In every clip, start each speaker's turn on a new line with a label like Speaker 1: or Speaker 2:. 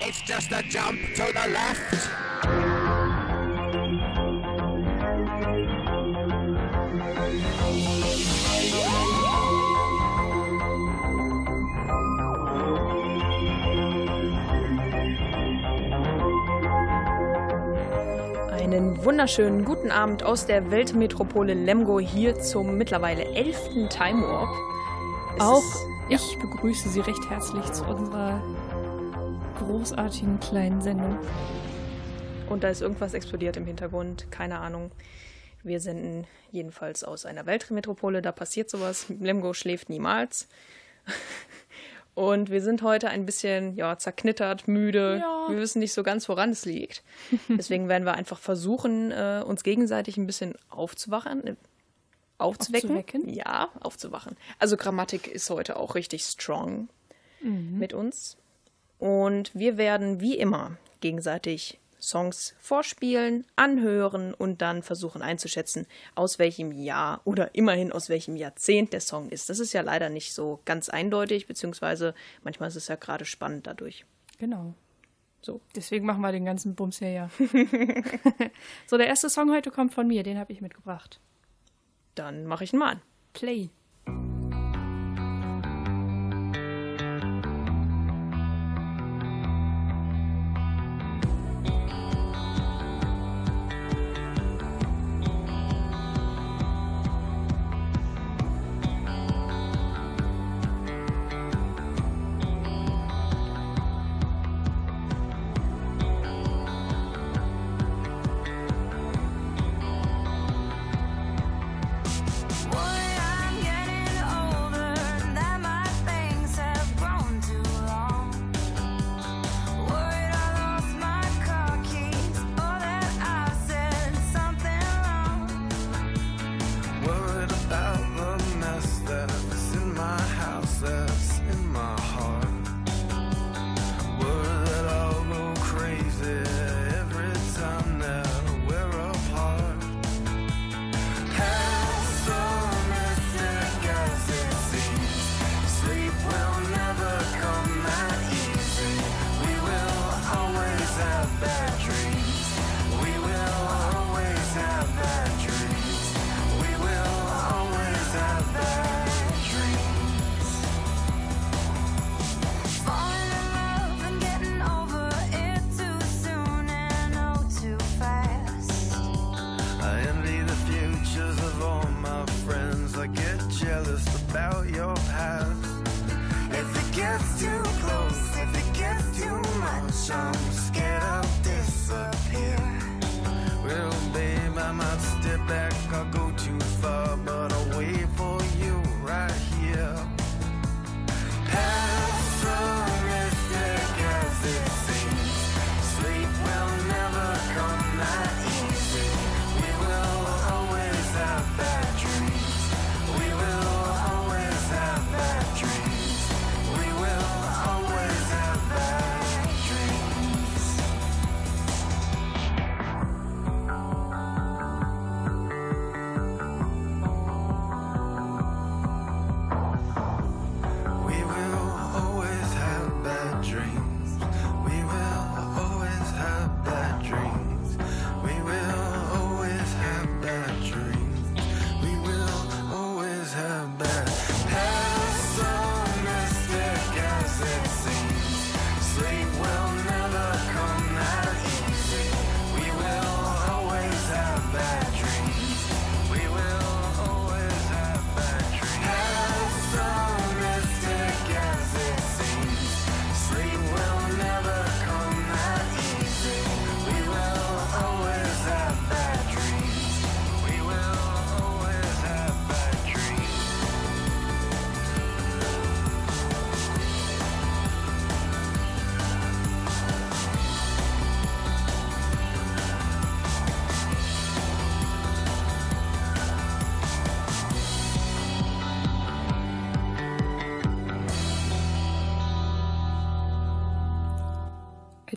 Speaker 1: It's just a jump to the left.
Speaker 2: Einen wunderschönen guten Abend aus der Weltmetropole Lemgo hier zum mittlerweile elften Time Warp. Es
Speaker 3: Auch
Speaker 2: ist-
Speaker 3: ich begrüße Sie recht herzlich zu unserer großartigen kleinen Sendung.
Speaker 2: Und da ist irgendwas explodiert im Hintergrund, keine Ahnung. Wir senden jedenfalls aus einer Weltmetropole, da passiert sowas. Lemgo schläft niemals. Und wir sind heute ein bisschen ja, zerknittert, müde.
Speaker 3: Ja.
Speaker 2: Wir wissen nicht so ganz, woran es liegt. Deswegen werden wir einfach versuchen, äh, uns gegenseitig ein bisschen aufzuwachen. äh, Aufzuwecken.
Speaker 3: Aufzuwecken?
Speaker 2: Ja, aufzuwachen. Also Grammatik ist heute auch richtig strong mit uns. Und wir werden wie immer gegenseitig Songs vorspielen, anhören und dann versuchen einzuschätzen, aus welchem Jahr oder immerhin aus welchem Jahrzehnt der Song ist. Das ist ja leider nicht so ganz eindeutig, beziehungsweise manchmal ist es ja gerade spannend dadurch.
Speaker 3: Genau.
Speaker 2: So.
Speaker 3: Deswegen machen wir den ganzen Bums hier ja. so, der erste Song heute kommt von mir, den habe ich mitgebracht.
Speaker 2: Dann mache ich ihn mal an.
Speaker 3: Play.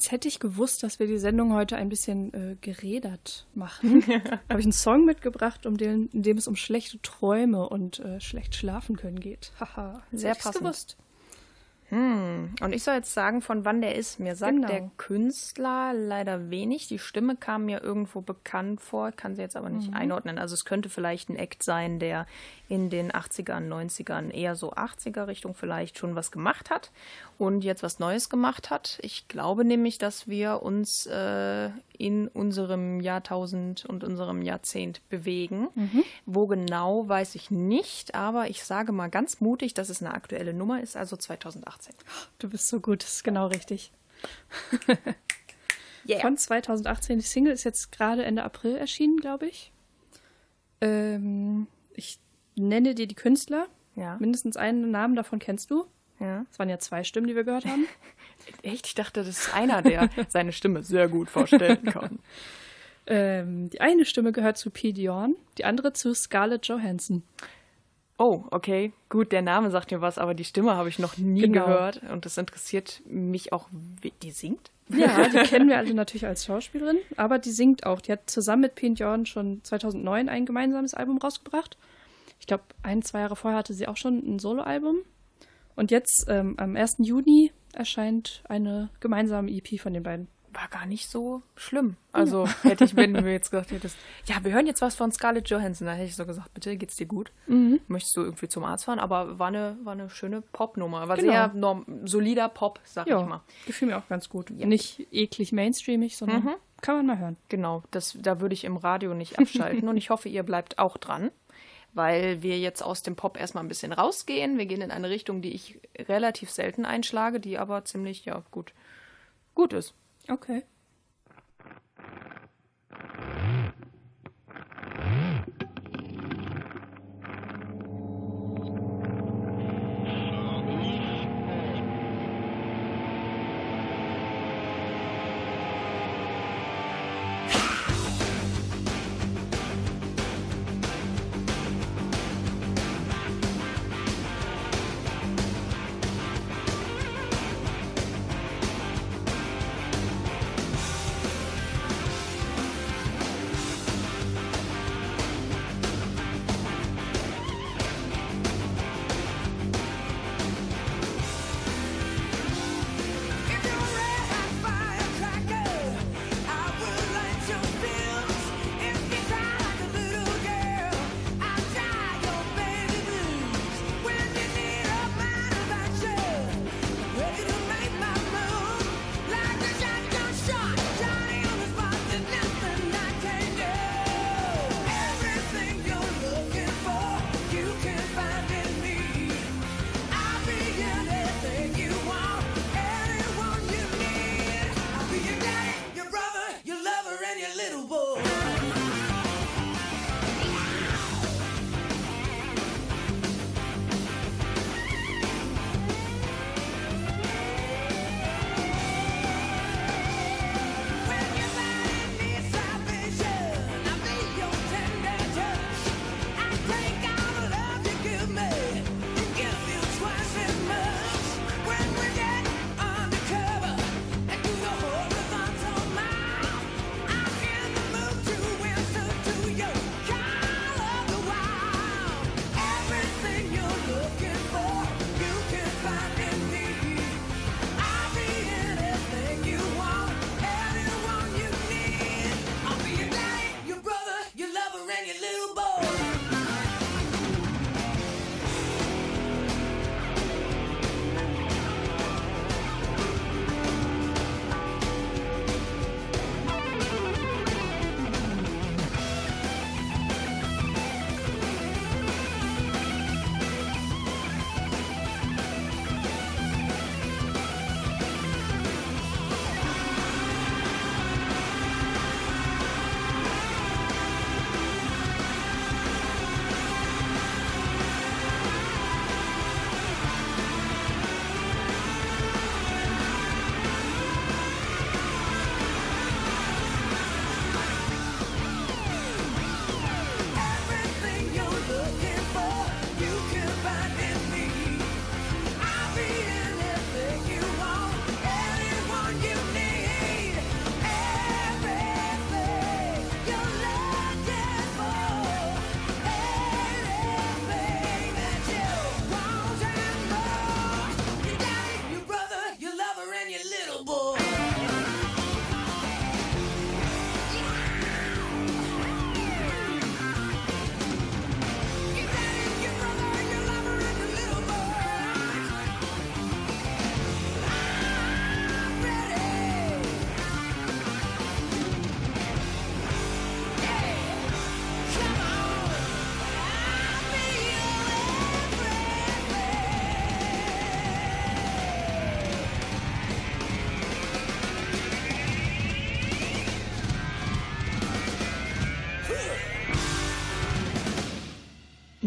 Speaker 3: Als hätte ich gewusst, dass wir die Sendung heute ein bisschen äh, gerädert machen, habe ich einen Song mitgebracht, um den, in dem es um schlechte Träume und äh, schlecht schlafen können geht. Haha, sehr
Speaker 2: Hätte
Speaker 3: passend.
Speaker 2: gewusst. Und ich soll jetzt sagen, von wann der ist. Mir sagt
Speaker 4: Genau.
Speaker 2: der Künstler leider wenig. Die Stimme kam mir irgendwo bekannt vor, kann sie jetzt aber
Speaker 4: Mhm.
Speaker 2: nicht einordnen. Also es könnte vielleicht ein Act sein, der in den 80ern, 90ern, eher so 80er Richtung vielleicht schon was gemacht hat und jetzt was Neues gemacht hat. Ich glaube nämlich, dass wir uns äh, in unserem Jahrtausend und unserem Jahrzehnt bewegen.
Speaker 4: Mhm.
Speaker 2: Wo genau, weiß ich nicht, aber ich sage mal ganz mutig, dass es eine aktuelle Nummer ist, also 2018.
Speaker 4: Du bist so gut, das ist genau richtig.
Speaker 2: Yeah.
Speaker 4: Von 2018. Die Single ist jetzt gerade Ende April erschienen, glaube ich. Ähm, ich nenne dir die Künstler.
Speaker 2: Ja.
Speaker 4: Mindestens einen Namen davon kennst du.
Speaker 2: Ja.
Speaker 4: Es waren ja zwei Stimmen, die wir gehört haben.
Speaker 2: Echt? Ich dachte, das ist einer, der seine Stimme sehr gut vorstellen kann.
Speaker 4: ähm, die eine Stimme gehört zu P. Dion, die andere zu Scarlett Johansson.
Speaker 2: Oh, okay. Gut, der Name sagt mir was, aber die Stimme habe ich noch nie
Speaker 4: Genau.
Speaker 2: gehört. Und das interessiert mich auch, wie die singt.
Speaker 4: Ja, die kennen wir alle natürlich als Schauspielerin, aber die singt auch. Die hat zusammen mit P. Dion schon 2009 ein gemeinsames Album rausgebracht. Ich glaube, ein, zwei Jahre vorher hatte sie auch schon ein Soloalbum. Und jetzt, ähm, am 1. Juni, erscheint eine gemeinsame EP von den beiden.
Speaker 2: War gar nicht so schlimm. Also hätte ich, wenn du mir jetzt gesagt hättest, ja, wir hören jetzt was von Scarlett Johansson, dann hätte ich so gesagt, bitte, geht's dir gut? Möchtest du irgendwie zum Arzt fahren? Aber war eine, war eine schöne Popnummer. War
Speaker 4: Genau.
Speaker 2: sehr norm solider Pop, sag ich
Speaker 4: Ja,
Speaker 2: mal.
Speaker 4: gefiel mir auch ganz gut. Nicht eklig mainstreamig, sondern kann man mal hören.
Speaker 2: Genau, das, da würde ich im Radio nicht abschalten und ich hoffe, ihr bleibt auch dran, weil wir jetzt aus dem Pop erstmal ein bisschen rausgehen. Wir gehen in eine Richtung, die ich relativ selten einschlage, die aber ziemlich, ja, gut, gut ist.
Speaker 4: Okay.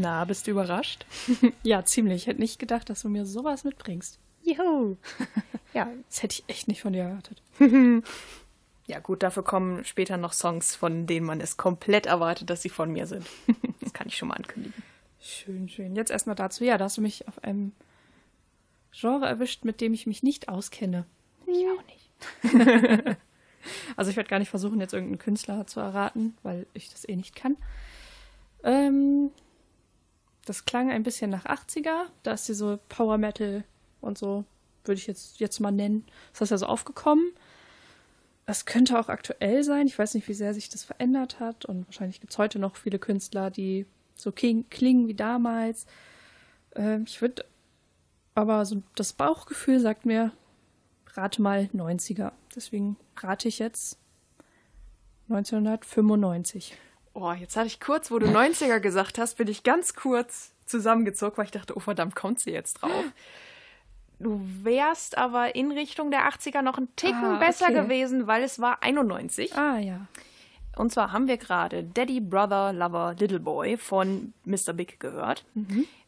Speaker 2: Na, bist du überrascht?
Speaker 4: Ja, ziemlich. Ich hätte nicht gedacht, dass du mir sowas mitbringst.
Speaker 2: Juhu. Ja,
Speaker 4: Das hätte ich echt nicht von dir erwartet.
Speaker 2: ja, gut, dafür kommen später noch Songs, von denen man es komplett erwartet, dass sie von mir sind. Das kann ich schon mal ankündigen.
Speaker 4: Schön, schön. Jetzt erstmal dazu. Ja, da hast du mich auf einem Genre erwischt, mit dem ich mich nicht auskenne.
Speaker 2: Ich auch nicht.
Speaker 4: Also ich werde gar nicht versuchen, jetzt irgendeinen Künstler zu erraten, weil ich das eh nicht kann. Ähm, das klang ein bisschen nach 80er. Da ist diese Power Metal und so, würde ich jetzt, jetzt mal nennen. Das ist ja so aufgekommen. Das könnte auch aktuell sein. Ich weiß nicht, wie sehr sich das verändert hat. Und wahrscheinlich gibt es heute noch viele Künstler, die so klingen wie damals. Ähm, ich würde aber so das Bauchgefühl sagt mir, rate mal 90er. Deswegen rate ich jetzt 1995.
Speaker 2: Oh, jetzt hatte ich kurz, wo du 90er gesagt hast, bin ich ganz kurz zusammengezogen, weil ich dachte, oh verdammt, kommt sie jetzt drauf. Du wärst aber in Richtung der 80er noch ein Ticken
Speaker 4: Ah,
Speaker 2: besser
Speaker 4: okay.
Speaker 2: gewesen, weil es war 91.
Speaker 4: Ah ja.
Speaker 2: Und zwar haben wir gerade Daddy, Brother, Lover, Little Boy von Mr. Big gehört.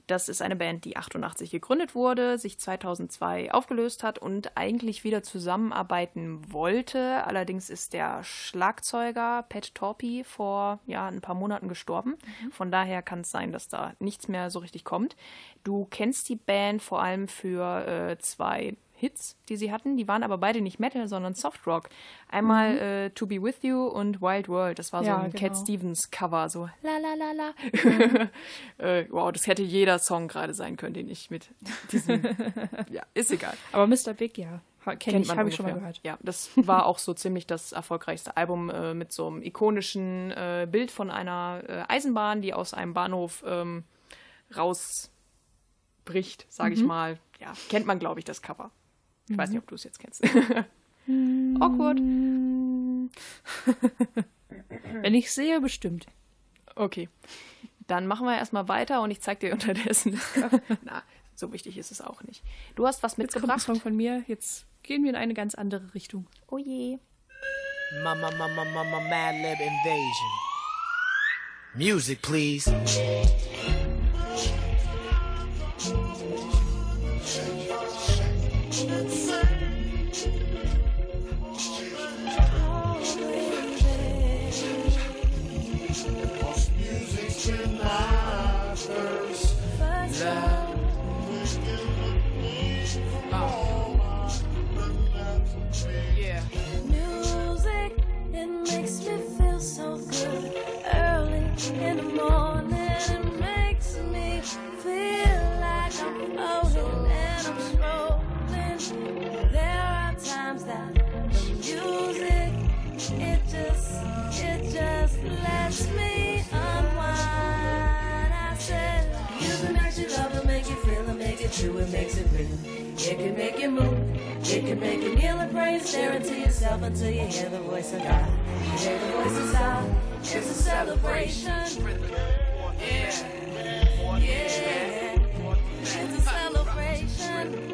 Speaker 2: Das ist eine Band, die 88 gegründet wurde, sich 2002 aufgelöst hat und eigentlich wieder zusammenarbeiten wollte. Allerdings ist der Schlagzeuger Pat Torpy vor ja, ein paar Monaten gestorben. Von daher kann es sein, dass da nichts mehr so richtig kommt. Du kennst die Band vor allem für äh, zwei Hits, die sie hatten. Die waren aber beide nicht Metal, sondern Softrock. Einmal äh, To Be With You und Wild World. Das war so
Speaker 4: Ja,
Speaker 2: ein
Speaker 4: genau.
Speaker 2: Cat Stevens Cover, so la la la la. äh, wow, das hätte jeder Song gerade sein können, den ich mit diesem. ja, ist egal.
Speaker 4: Aber Mr. Big, ja. Kenn
Speaker 2: Kennt
Speaker 4: ich,
Speaker 2: man
Speaker 4: habe ich schon mal gehört.
Speaker 2: Ja, das war auch so ziemlich das erfolgreichste Album äh, mit so einem ikonischen äh, Bild von einer äh, Eisenbahn, die aus einem Bahnhof ähm, rausbricht, sage ich mal. Ja, kennt man, glaube ich, das Cover. Ich weiß nicht, ob du es jetzt kennst. Awkward.
Speaker 4: Wenn ich sehe, bestimmt.
Speaker 2: Okay. Dann machen wir erstmal weiter und ich zeig dir unterdessen. Na, so wichtig ist es auch nicht. Du hast was
Speaker 4: Jetzt kommt ein
Speaker 2: mitgebracht.
Speaker 4: Song von mir. Jetzt gehen wir in eine ganz andere Richtung.
Speaker 2: Oh je.
Speaker 5: Mama, mama, mama, Mad Lib Invasion. Music, please.
Speaker 6: Makes it real. It can make you move, it can make you kneel and pray and stare into yourself until you hear the voice of God. You hear the voice of God, it's a celebration. Yeah, yeah, it's a celebration.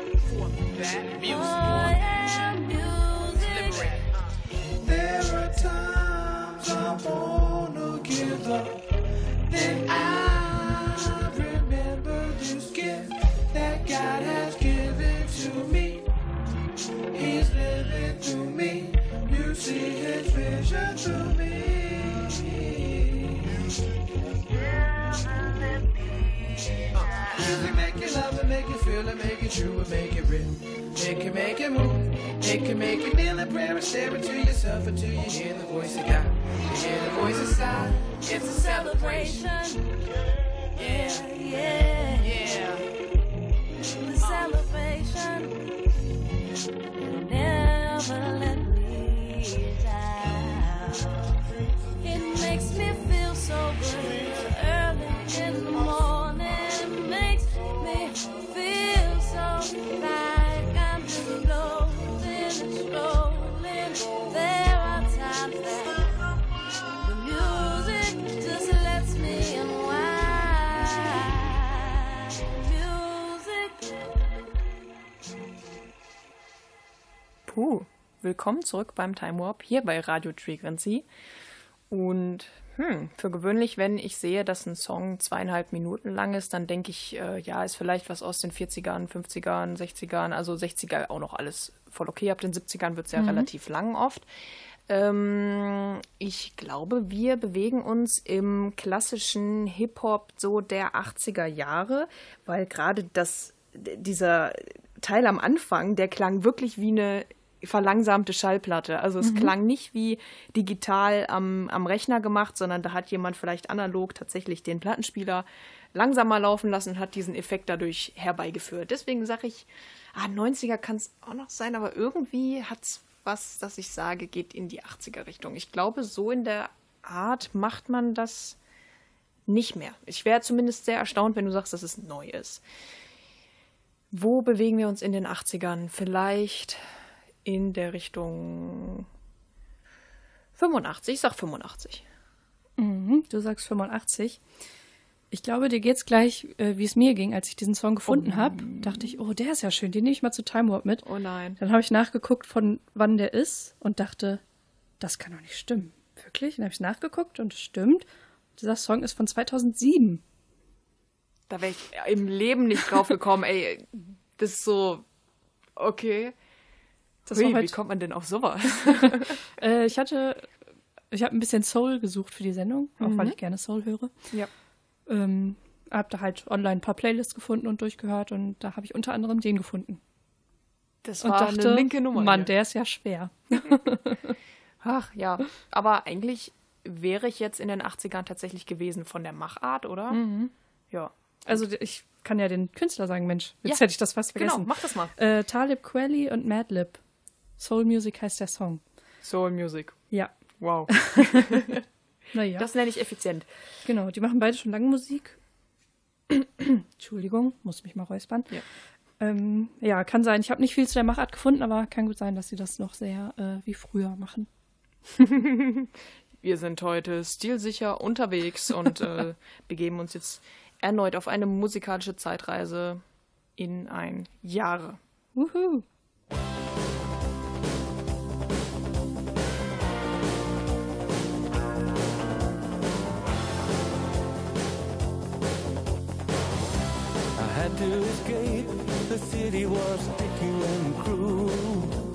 Speaker 2: Willkommen zurück beim Time Warp hier bei Radio Frequency. Und Hm, für gewöhnlich, wenn ich sehe, dass ein Song zweieinhalb Minuten lang ist, dann denke ich, äh, ja, ist vielleicht was aus den 40ern, 50ern, 60ern, also 60er auch noch alles voll okay. Ab den 70ern wird es ja relativ lang oft. Ähm, ich glaube, wir bewegen uns im klassischen Hip-Hop so der 80er Jahre, weil gerade das, dieser Teil am Anfang, der klang wirklich wie eine verlangsamte Schallplatte. Also es klang nicht wie digital am, am Rechner gemacht, sondern da hat jemand vielleicht analog tatsächlich den Plattenspieler langsamer laufen lassen und hat diesen Effekt dadurch herbeigeführt. Deswegen sage ich, ah, 90er kann es auch noch sein, aber irgendwie hat es was, dass ich sage, geht in die 80er Richtung. Ich glaube, so in der Art macht man das nicht mehr. Ich wäre zumindest sehr erstaunt, wenn du sagst, dass es neu ist. Wo bewegen wir uns in den 80ern? Vielleicht in der Richtung 85. Ich sag 85.
Speaker 4: Mhm, du sagst 85. Ich glaube, dir geht's gleich, äh, wie es mir ging, als ich diesen Song gefunden habe. Dachte ich, oh, der ist ja schön, den nehme ich mal zu Time Warp mit.
Speaker 2: Oh nein.
Speaker 4: Dann habe ich nachgeguckt, von wann der ist und dachte, das kann doch nicht stimmen. Wirklich? Dann habe ich nachgeguckt und es stimmt. Dieser Song ist von 2007.
Speaker 2: Da wäre ich im Leben nicht drauf gekommen, ey. Das ist so. Okay.
Speaker 4: Das
Speaker 2: Hui,
Speaker 4: war
Speaker 2: wie
Speaker 4: halt,
Speaker 2: kommt man denn auf sowas?
Speaker 4: äh, ich hatte, ich habe ein bisschen Soul gesucht für die Sendung, auch
Speaker 2: Mhm.
Speaker 4: weil ich gerne Soul höre.
Speaker 2: ja.
Speaker 4: Ähm, habe da halt online ein paar Playlists gefunden und durchgehört und da habe ich unter anderem den gefunden.
Speaker 2: Das
Speaker 4: Und
Speaker 2: war
Speaker 4: dachte,
Speaker 2: eine linke Nummer.
Speaker 4: Mann,
Speaker 2: hier.
Speaker 4: der ist ja schwer.
Speaker 2: Ach ja. Aber eigentlich wäre ich jetzt in den 80ern tatsächlich gewesen von der Machart, oder? Ja.
Speaker 4: Also ich kann ja den Künstler sagen, Mensch, jetzt
Speaker 2: Ja,
Speaker 4: hätte ich das fast
Speaker 2: Genau,
Speaker 4: vergessen.
Speaker 2: mach das mal.
Speaker 4: Äh, Talib Kweli und Madlib. Soul Music heißt der Song.
Speaker 2: Soul Music.
Speaker 4: Ja.
Speaker 2: Wow.
Speaker 4: Naja,
Speaker 2: Das nenne ich effizient.
Speaker 4: genau. Die machen beide schon lange Musik. Entschuldigung, muss mich mal räuspern.
Speaker 2: Ja.
Speaker 4: Ähm, ja, kann sein. Ich habe nicht viel zu der Machart gefunden, aber kann gut sein, dass sie das noch sehr äh, wie früher machen.
Speaker 2: Wir sind heute stilsicher unterwegs und äh, begeben uns jetzt erneut auf eine musikalische Zeitreise in ein Jahre.
Speaker 4: Wuhu.
Speaker 7: To escape. The city was sticky and cruel.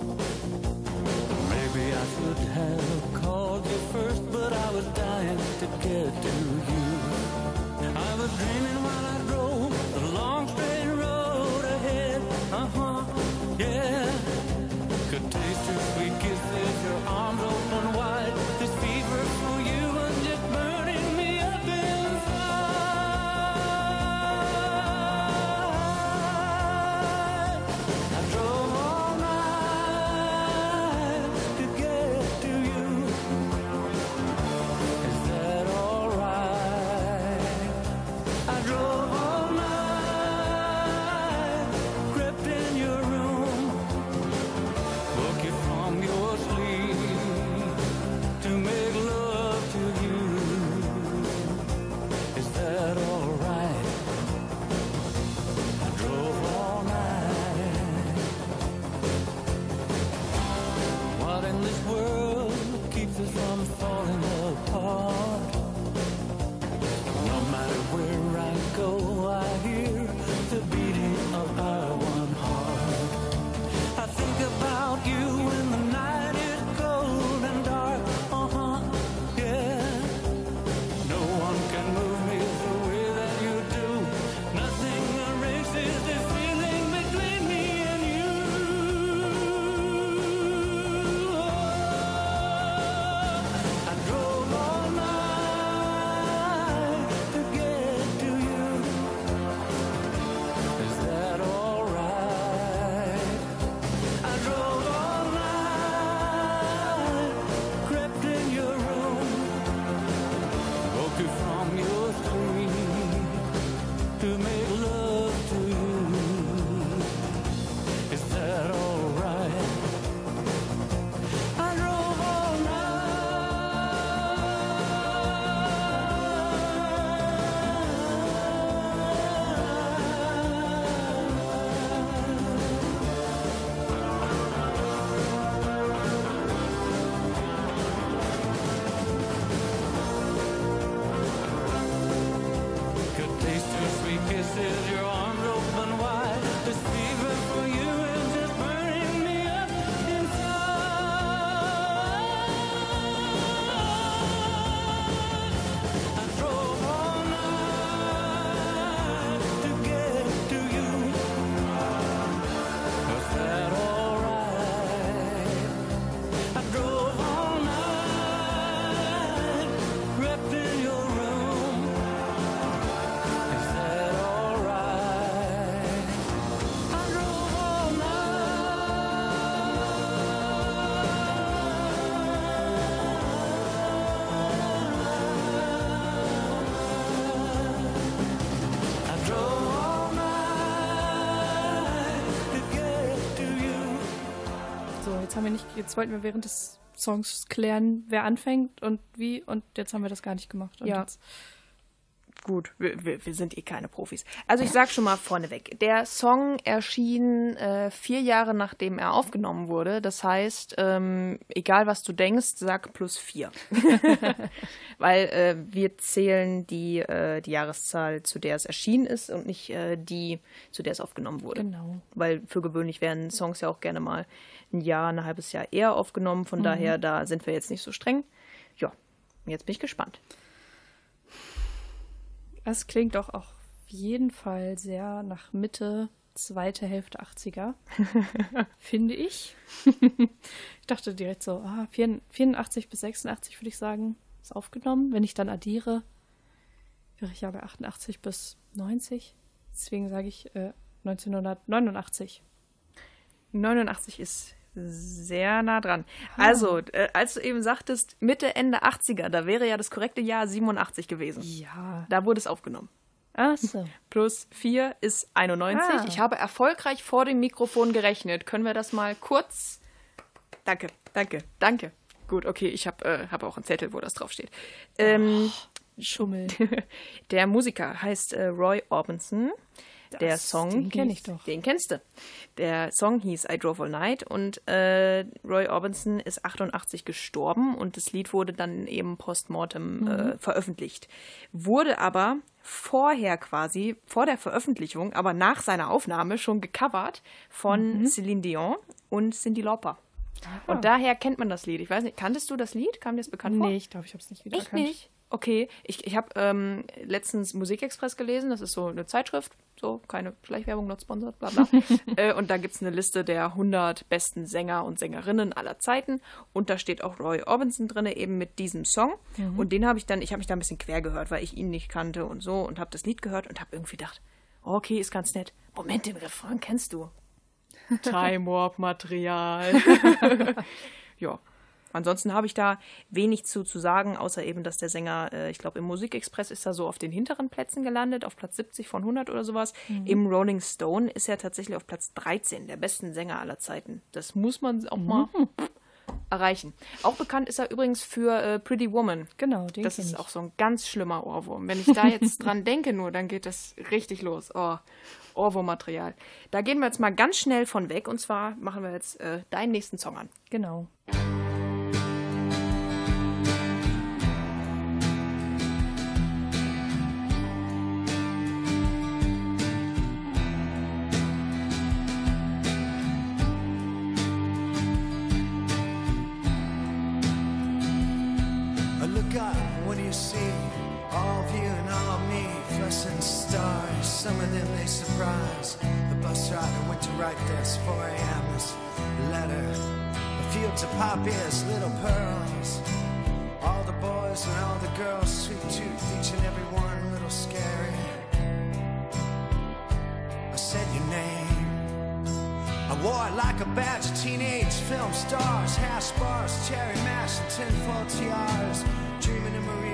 Speaker 4: Jetzt wollten wir während des Songs klären, wer anfängt und wie und jetzt haben wir das gar nicht gemacht. Und
Speaker 2: Ja.
Speaker 4: Jetzt,
Speaker 2: Gut, wir, wir, wir sind eh keine Profis. Also ich sag schon mal vorneweg, der Song erschien äh, vier Jahre nachdem er aufgenommen wurde. Das heißt, ähm, egal was du denkst, sag plus vier. Weil äh, wir zählen die, äh, die Jahreszahl, zu der es erschienen ist und nicht äh, die, zu der es aufgenommen wurde.
Speaker 4: Genau.
Speaker 2: Weil für gewöhnlich werden Songs ja auch gerne mal ein Jahr, ein halbes Jahr eher aufgenommen. Von daher, da sind wir jetzt nicht so streng. Ja, jetzt bin ich gespannt.
Speaker 4: es klingt doch auch auf jeden Fall sehr nach Mitte, zweite Hälfte 80er. finde ich. ich dachte direkt so, ah, 84 bis 86 würde ich sagen, ist aufgenommen. Wenn ich dann addiere, wäre ich ja bei 88 bis 90. Deswegen sage ich äh, 1989.
Speaker 2: 89 ist sehr nah dran. Also, äh, als du eben sagtest, Mitte, Ende 80er, da wäre ja das korrekte Jahr 87 gewesen.
Speaker 4: Ja.
Speaker 2: Da wurde es aufgenommen.
Speaker 4: Ach so.
Speaker 2: Plus 4 ist 91.
Speaker 4: Ah.
Speaker 2: Ich habe erfolgreich vor dem Mikrofon gerechnet. Können wir das mal kurz. Danke, danke, danke. Gut, okay, ich habe äh, hab auch einen Zettel, wo das draufsteht. Ähm,
Speaker 4: Schummel.
Speaker 2: der Musiker heißt äh, Roy Orbison. Der Song
Speaker 4: den kenn
Speaker 2: hieß-
Speaker 4: ich doch.
Speaker 2: Den kennst du. Der Song hieß I Drove All Night und äh, Roy Orbison ist 88 gestorben und das Lied wurde dann eben postmortem
Speaker 4: Mhm.
Speaker 2: äh, veröffentlicht. Wurde aber vorher quasi, vor der Veröffentlichung, aber nach seiner Aufnahme schon gecovert von Celine Dion und Cindy Lauper. Und daher kennt man das Lied. Ich weiß nicht, kanntest du das Lied? Kam dir das bekannt vor?
Speaker 4: Nee, ich glaube, ich habe es nicht
Speaker 2: Echt
Speaker 4: wiedererkannt.
Speaker 2: nicht? Okay, ich, ich habe ähm, letztens Musikexpress gelesen, das ist so eine Zeitschrift, so keine Schleichwerbung, not sponsored, bla bla. äh, und da gibt es eine Liste der 100 besten Sänger und Sängerinnen aller Zeiten und da steht auch Roy Orbison drin, eben mit diesem Song. Und den habe ich dann, ich habe mich da ein bisschen quer gehört, weil ich ihn nicht kannte und so und habe das Lied gehört und habe irgendwie gedacht, oh, okay, ist ganz nett. Moment, den Refrain kennst du. Time Warp Material. ja. Ansonsten habe ich da wenig zu, zu sagen, außer eben, dass der Sänger, äh, ich glaube, im Musikexpress ist er so auf den hinteren Plätzen gelandet, auf Platz 70 von 100 oder sowas. Im Rolling Stone ist er tatsächlich auf Platz 13, der besten Sänger aller Zeiten. Das muss man auch mal erreichen. Auch bekannt ist er übrigens für äh, Pretty Woman.
Speaker 4: Genau, den
Speaker 2: Das ist
Speaker 4: ich.
Speaker 2: auch so ein ganz schlimmer Ohrwurm. Wenn ich da jetzt dran denke nur, dann geht das richtig los. Oh, Ohrwurmmaterial. Da gehen wir jetzt mal ganz schnell von weg und zwar machen wir jetzt äh, deinen nächsten Song an.
Speaker 4: Genau.
Speaker 8: Write this 4 a.m. Letter. A fields of poppies, little pearls. All the boys and all the girls, sweet tooth, each and every one a little scary. I said your name. I wore it like a badge of teenage film stars, hash bars, cherry mash, and tinfoil tiaras. Dreaming of Maria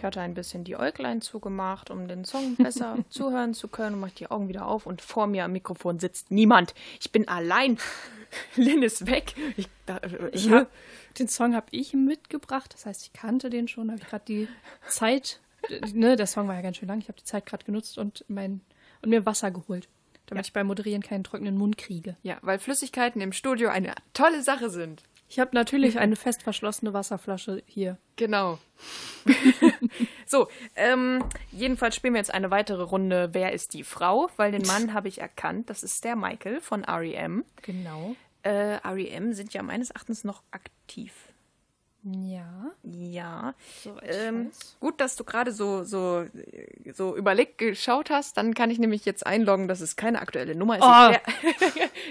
Speaker 2: Ich hatte ein bisschen die Äuglein zugemacht, um den Song besser zuhören zu können. Mach die Augen wieder auf und vor mir am Mikrofon sitzt niemand. Ich bin allein. Lynn ist weg. Ich, da, äh,
Speaker 4: Ich hab, den Song habe ich mitgebracht, das heißt, ich kannte den schon, habe ich gerade die Zeit, ne, der Song war ja ganz schön lang, ich habe die Zeit gerade genutzt und mein und mir Wasser geholt, damit
Speaker 2: Ja.
Speaker 4: ich beim Moderieren keinen trockenen Mund kriege.
Speaker 2: ja, weil Flüssigkeiten im Studio eine tolle Sache sind.
Speaker 4: Ich habe natürlich eine fest verschlossene Wasserflasche hier.
Speaker 2: Genau. so, ähm, jedenfalls spielen wir jetzt eine weitere Runde. Wer ist die Frau? Weil den Mann habe ich erkannt. Das ist der Michael von REM.
Speaker 4: Genau.
Speaker 2: Äh, REM sind ja meines Erachtens noch aktiv.
Speaker 4: Ja.
Speaker 2: Ja.
Speaker 4: Ich
Speaker 2: Ähm, gut, dass du gerade so, so, so überlegt geschaut hast. Dann kann ich nämlich jetzt einloggen, dass es keine aktuelle Nummer ist.
Speaker 4: Oh.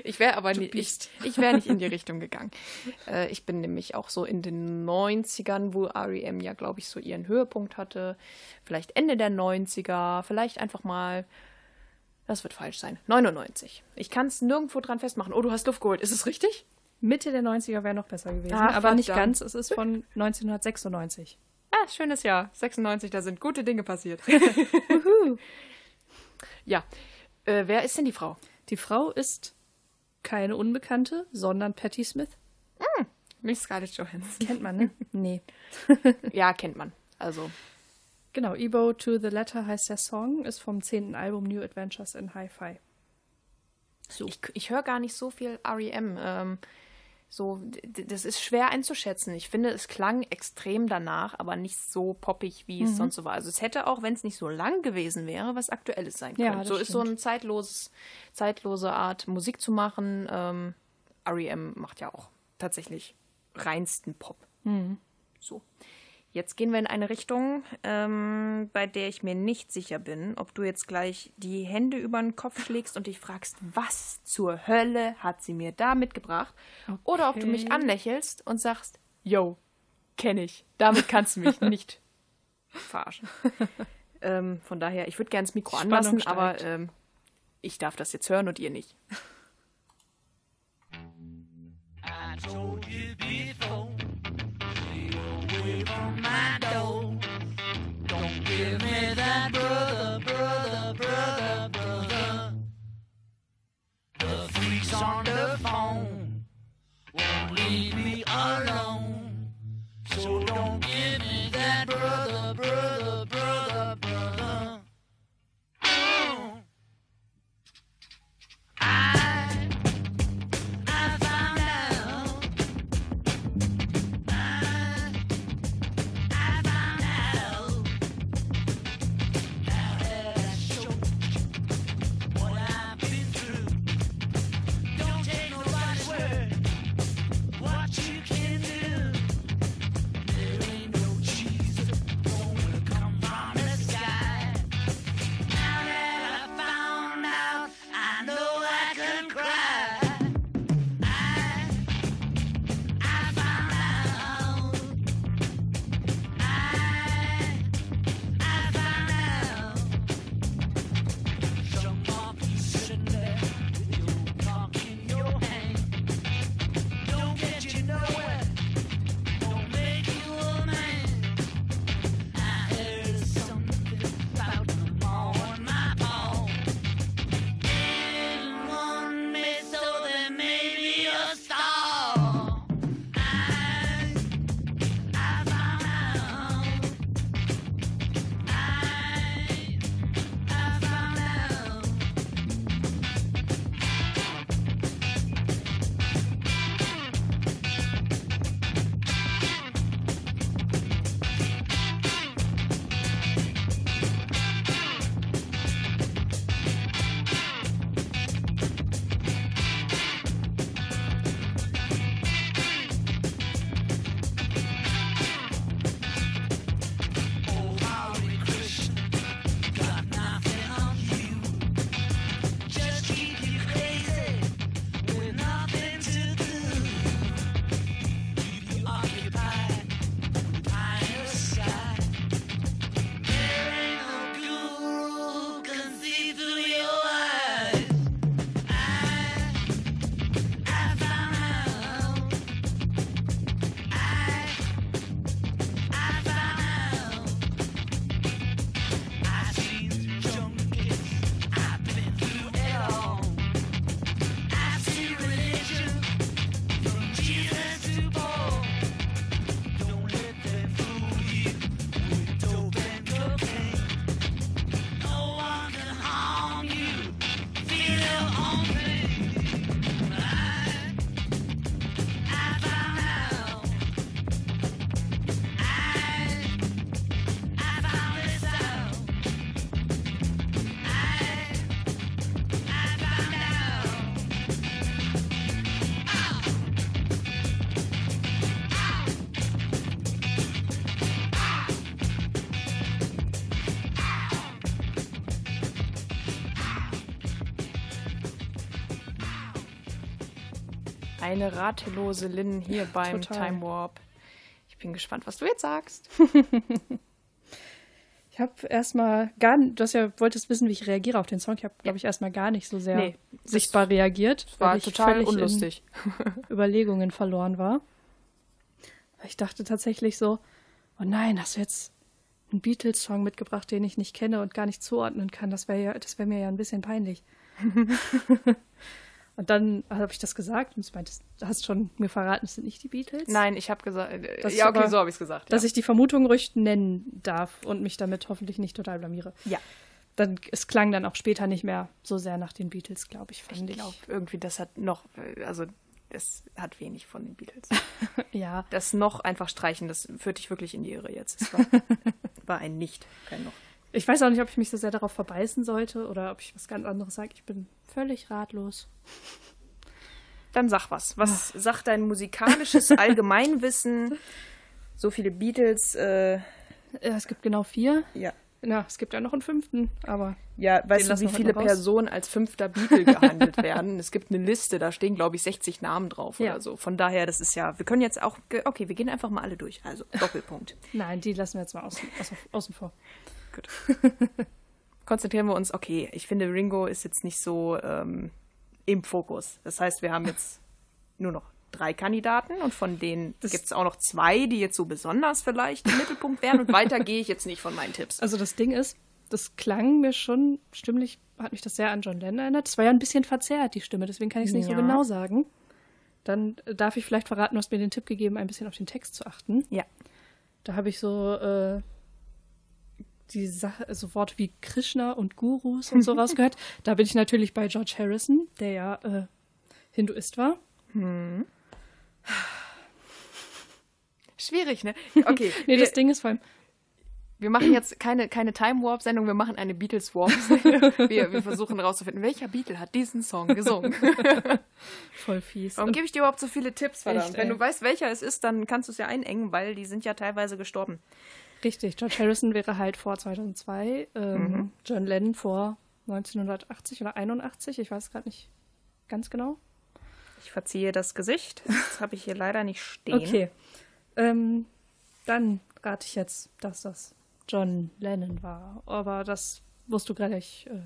Speaker 2: Ich wäre wär aber nicht, ich, ich wäre nicht in die Richtung gegangen. Äh, ich bin nämlich auch so in den 90ern, wo REM ja, glaube ich, so ihren Höhepunkt hatte. Vielleicht Ende der 90er, vielleicht einfach mal. Das wird falsch sein. 99. Ich kann es nirgendwo dran festmachen. Oh, du hast Luft geholt. Ist es richtig?
Speaker 4: Mitte der 90er wäre noch besser gewesen,
Speaker 2: Ah,
Speaker 4: aber nicht
Speaker 2: verdammt.
Speaker 4: ganz, es ist von 1996.
Speaker 2: Ah, schönes Jahr. 96, da sind gute Dinge passiert. ja. Äh, wer ist denn die Frau?
Speaker 4: Die Frau ist keine Unbekannte, sondern Patti Smith.
Speaker 2: Nicht Scarlett Johansson.
Speaker 4: Kennt man, ne? nee.
Speaker 2: Ja, kennt man. Also,
Speaker 4: Genau, Ebo to the Letter heißt der Song, ist vom zehnten Album New Adventures in Hi-Fi. So.
Speaker 2: ich, ich höre gar nicht so viel REM. Ähm, so, das ist schwer einzuschätzen. Ich finde, es klang extrem danach, aber nicht so poppig, wie es sonst so war. Also es hätte auch, wenn es nicht so lang gewesen wäre, was Aktuelles sein
Speaker 4: Ja,
Speaker 2: können.
Speaker 4: das
Speaker 2: so ist so
Speaker 4: stimmt.
Speaker 2: eine zeitloses, zeitlose Art, Musik zu machen. Ähm, REM macht ja auch tatsächlich reinsten Pop. So. Jetzt gehen wir in eine Richtung, ähm, bei der ich mir nicht sicher bin, ob du jetzt gleich die Hände über den Kopf schlägst und dich fragst, was zur Hölle hat sie mir da mitgebracht? Oder ob du mich
Speaker 4: Okay.
Speaker 2: anlächelst und sagst, yo, kenne ich. Damit kannst du mich nicht verarschen. ähm, von daher, ich würde gerne das Mikro
Speaker 4: Spannung
Speaker 2: anlassen, aber
Speaker 4: steigt.
Speaker 2: ähm, ich darf das jetzt hören und ihr nicht.
Speaker 8: I told you before, Oh my God.
Speaker 2: Eine ratellose Lynn hier beim
Speaker 4: Total.
Speaker 2: Time Warp. Ich bin gespannt, was du jetzt sagst.
Speaker 4: Ich habe erstmal gar nicht, du hast ja, wolltest wissen, wie ich reagiere auf den Song. Ich habe, glaube ich, erstmal gar nicht so sehr
Speaker 2: Nee,
Speaker 4: sichtbar reagiert.
Speaker 2: War
Speaker 4: weil ich
Speaker 2: total
Speaker 4: völlig in
Speaker 2: unlustig.
Speaker 4: Überlegungen verloren war. Ich dachte tatsächlich so, oh nein, hast du jetzt einen Beatles-Song mitgebracht, den ich nicht kenne und gar nicht zuordnen kann? Das wäre ja, das wäre mir ja ein bisschen peinlich. Und dann habe ich das gesagt und du meintest, hast schon mir verraten, es sind nicht die Beatles.
Speaker 2: Nein, ich habe gesagt. äh, ja, okay,
Speaker 4: aber-
Speaker 2: so habe ich es gesagt.
Speaker 4: Dass
Speaker 2: ja.
Speaker 4: ich die Vermutung ruhig nennen darf und mich damit hoffentlich nicht total blamiere.
Speaker 2: ja.
Speaker 4: Dann, es klang dann auch später nicht mehr so sehr nach den Beatles, glaube ich, fand
Speaker 2: Ich
Speaker 4: ich.
Speaker 2: glaube, irgendwie, das hat noch, äh, also es hat wenig von den Beatles.
Speaker 4: Ja,
Speaker 2: Das noch einfach streichen, das führt dich wirklich in die Irre jetzt. Es war, war ein Nicht, kein Noch.
Speaker 4: Ich weiß auch nicht, ob ich mich so sehr darauf verbeißen sollte oder ob ich was ganz anderes sage. Ich bin völlig ratlos.
Speaker 2: Dann sag was. Was sagt dein musikalisches Allgemeinwissen? So viele Beatles, äh,
Speaker 4: Ja, es gibt genau vier.
Speaker 2: ja.
Speaker 4: Ja, es gibt ja noch einen fünften, aber
Speaker 2: Ja, weißt du, wie viele. Personen als fünfter Beatle gehandelt werden? Es gibt eine Liste, da stehen, glaube ich, 60 Namen drauf
Speaker 4: Ja.
Speaker 2: oder so. Von daher, das ist ja, wir können jetzt auch, okay, wir gehen einfach mal alle durch. Also, Doppelpunkt.
Speaker 4: nein, die lassen wir jetzt mal außen, außen, außen vor.
Speaker 2: Gut. Konzentrieren wir uns, okay, ich finde, Ringo ist jetzt nicht so ähm, im Fokus. Das heißt, wir haben jetzt nur noch drei Kandidaten und von denen gibt es auch noch zwei, die jetzt so besonders vielleicht im Mittelpunkt wären. Und weiter gehe ich jetzt nicht von meinen Tipps.
Speaker 4: Also das Ding ist, das klang mir schon stimmlich, hat mich das sehr an John Lennon erinnert. Es war ja ein bisschen verzerrt, die Stimme, deswegen kann ich es nicht
Speaker 2: Ja.
Speaker 4: so genau sagen. Dann äh, darf ich vielleicht verraten, du hast mir den Tipp gegeben, ein bisschen auf den Text zu achten.
Speaker 2: Ja.
Speaker 4: Da habe ich so äh, die Sache, so Worte wie Krishna und Gurus und so rausgehört. Da bin ich natürlich bei George Harrison, der ja äh, Hinduist war.
Speaker 2: Schwierig, ne? Okay.
Speaker 4: Nee,
Speaker 2: wir,
Speaker 4: das Ding ist vor allem,
Speaker 2: wir machen jetzt keine, keine Time Warp-Sendung, wir machen eine Beatles Warp-Sendung. Wir, wir versuchen herauszufinden, welcher Beatle hat diesen Song gesungen.
Speaker 4: voll fies.
Speaker 2: Warum gebe ich dir überhaupt so viele Tipps, verdammt?
Speaker 4: Echt,
Speaker 2: Wenn du weißt, welcher es ist, dann kannst du es ja einengen, weil die sind ja teilweise gestorben.
Speaker 4: Richtig, George Harrison wäre halt vor 2002, ähm, John Lennon vor 1980 oder 81, ich weiß gerade nicht ganz genau.
Speaker 2: Ich verziehe das Gesicht. Das habe ich hier leider nicht stehen.
Speaker 4: Okay, ähm, dann rate ich jetzt, dass das John Lennon war, aber das wirst du gerade nicht. Äh,